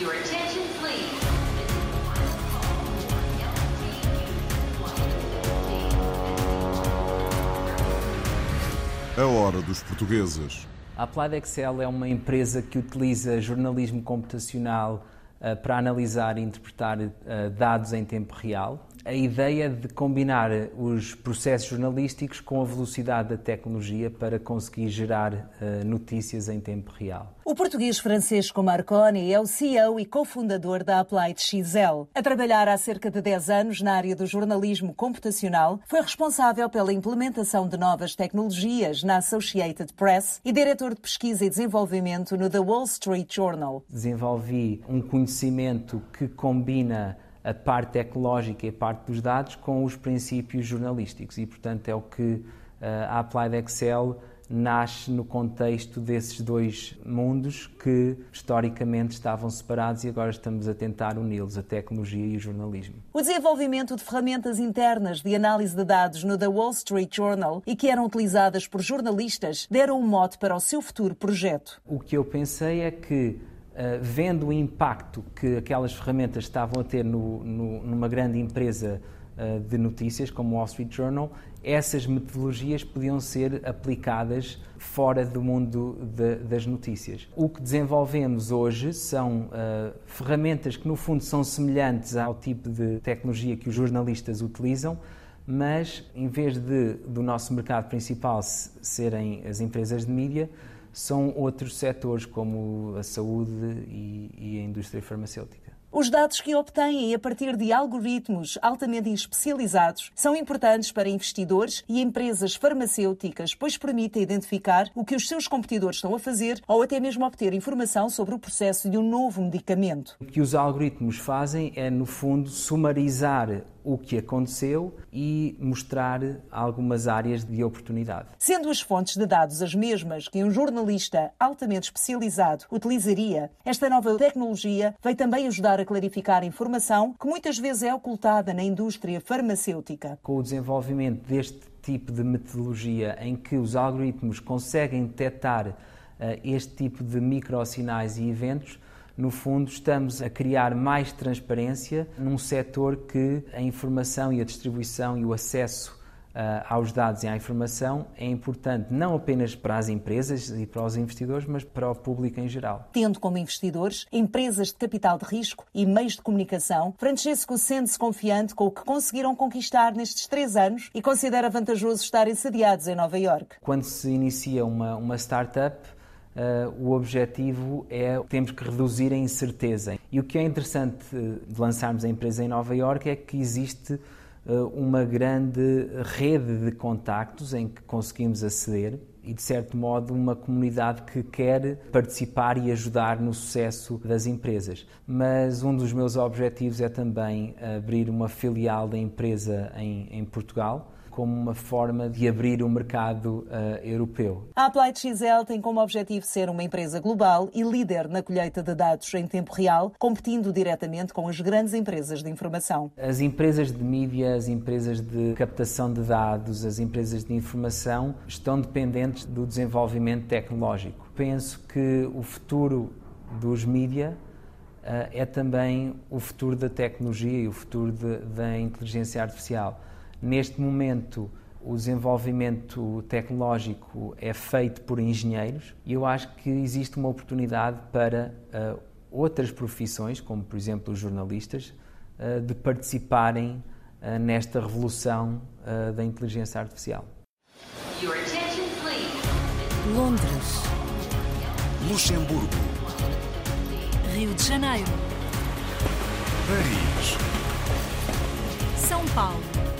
Your attention, please. A hora dos portugueses. A Applied Excel é uma empresa que utiliza jornalismo computacional uh, para analisar e interpretar uh, dados em tempo real. A ideia de combinar os processos jornalísticos com a velocidade da tecnologia para conseguir gerar uh, notícias em tempo real. O português Francisco Marconi é o CEO e cofundador da Applied XL. A trabalhar há cerca de 10 anos na área do jornalismo computacional, foi responsável pela implementação de novas tecnologias na Associated Press e diretor de pesquisa e desenvolvimento no The Wall Street Journal. Desenvolvi um conhecimento que combina a parte tecnológica e a parte dos dados com os princípios jornalísticos e, portanto, é o que a Applied Excel nasce no contexto desses dois mundos que historicamente estavam separados e agora estamos a tentar uni-los, a tecnologia e o jornalismo. O desenvolvimento de ferramentas internas de análise de dados no The Wall Street Journal e que eram utilizadas por jornalistas deram um mote para o seu futuro projeto. O que eu pensei é que Uh, vendo o impacto que aquelas ferramentas estavam a ter no, no, numa grande empresa uh, de notícias como o Wall Street Journal, essas metodologias podiam ser aplicadas fora do mundo de, das notícias. O que desenvolvemos hoje são uh, ferramentas que, no fundo, são semelhantes ao tipo de tecnologia que os jornalistas utilizam, mas em vez de do nosso mercado principal serem as empresas de mídia, são outros setores como a saúde e, e a indústria farmacêutica. Os dados que obtêm a partir de algoritmos altamente especializados são importantes para investidores e empresas farmacêuticas, pois permitem identificar o que os seus competidores estão a fazer ou até mesmo obter informação sobre o processo de um novo medicamento. O que os algoritmos fazem é, no fundo, sumarizar o que aconteceu e mostrar algumas áreas de oportunidade. Sendo as fontes de dados as mesmas que um jornalista altamente especializado utilizaria, esta nova tecnologia vai também ajudar a clarificar informação que muitas vezes é ocultada na indústria farmacêutica. Com o desenvolvimento deste tipo de metodologia em que os algoritmos conseguem detectar uh, este tipo de microsinais e eventos, no fundo, estamos a criar mais transparência num setor que a informação e a distribuição e o acesso uh, aos dados e à informação é importante não apenas para as empresas e para os investidores, mas para o público em geral. Tendo como investidores empresas de capital de risco e meios de comunicação, Francesco sente-se confiante com o que conseguiram conquistar nestes três anos e considera vantajoso estarem sediados em Nova York. Quando se inicia uma, uma startup, Uh, o objetivo é temos que reduzir a incerteza. E o que é interessante de lançarmos a empresa em Nova York é que existe uh, uma grande rede de contactos em que conseguimos aceder e, de certo modo, uma comunidade que quer participar e ajudar no sucesso das empresas. Mas um dos meus objetivos é também abrir uma filial da empresa em, em Portugal como uma forma de abrir o mercado uh, europeu. A Applied XL tem como objetivo ser uma empresa global e líder na colheita de dados em tempo real, competindo diretamente com as grandes empresas de informação. As empresas de mídia, as empresas de captação de dados, as empresas de informação estão dependentes do desenvolvimento tecnológico. Penso que o futuro dos mídia uh, é também o futuro da tecnologia e o futuro de, da inteligência artificial. Neste momento, o desenvolvimento tecnológico é feito por engenheiros e eu acho que existe uma oportunidade para uh, outras profissões, como por exemplo os jornalistas, uh, de participarem uh, nesta revolução da inteligência artificial. Londres. Luxemburgo. Rio de Janeiro. Paris. São Paulo.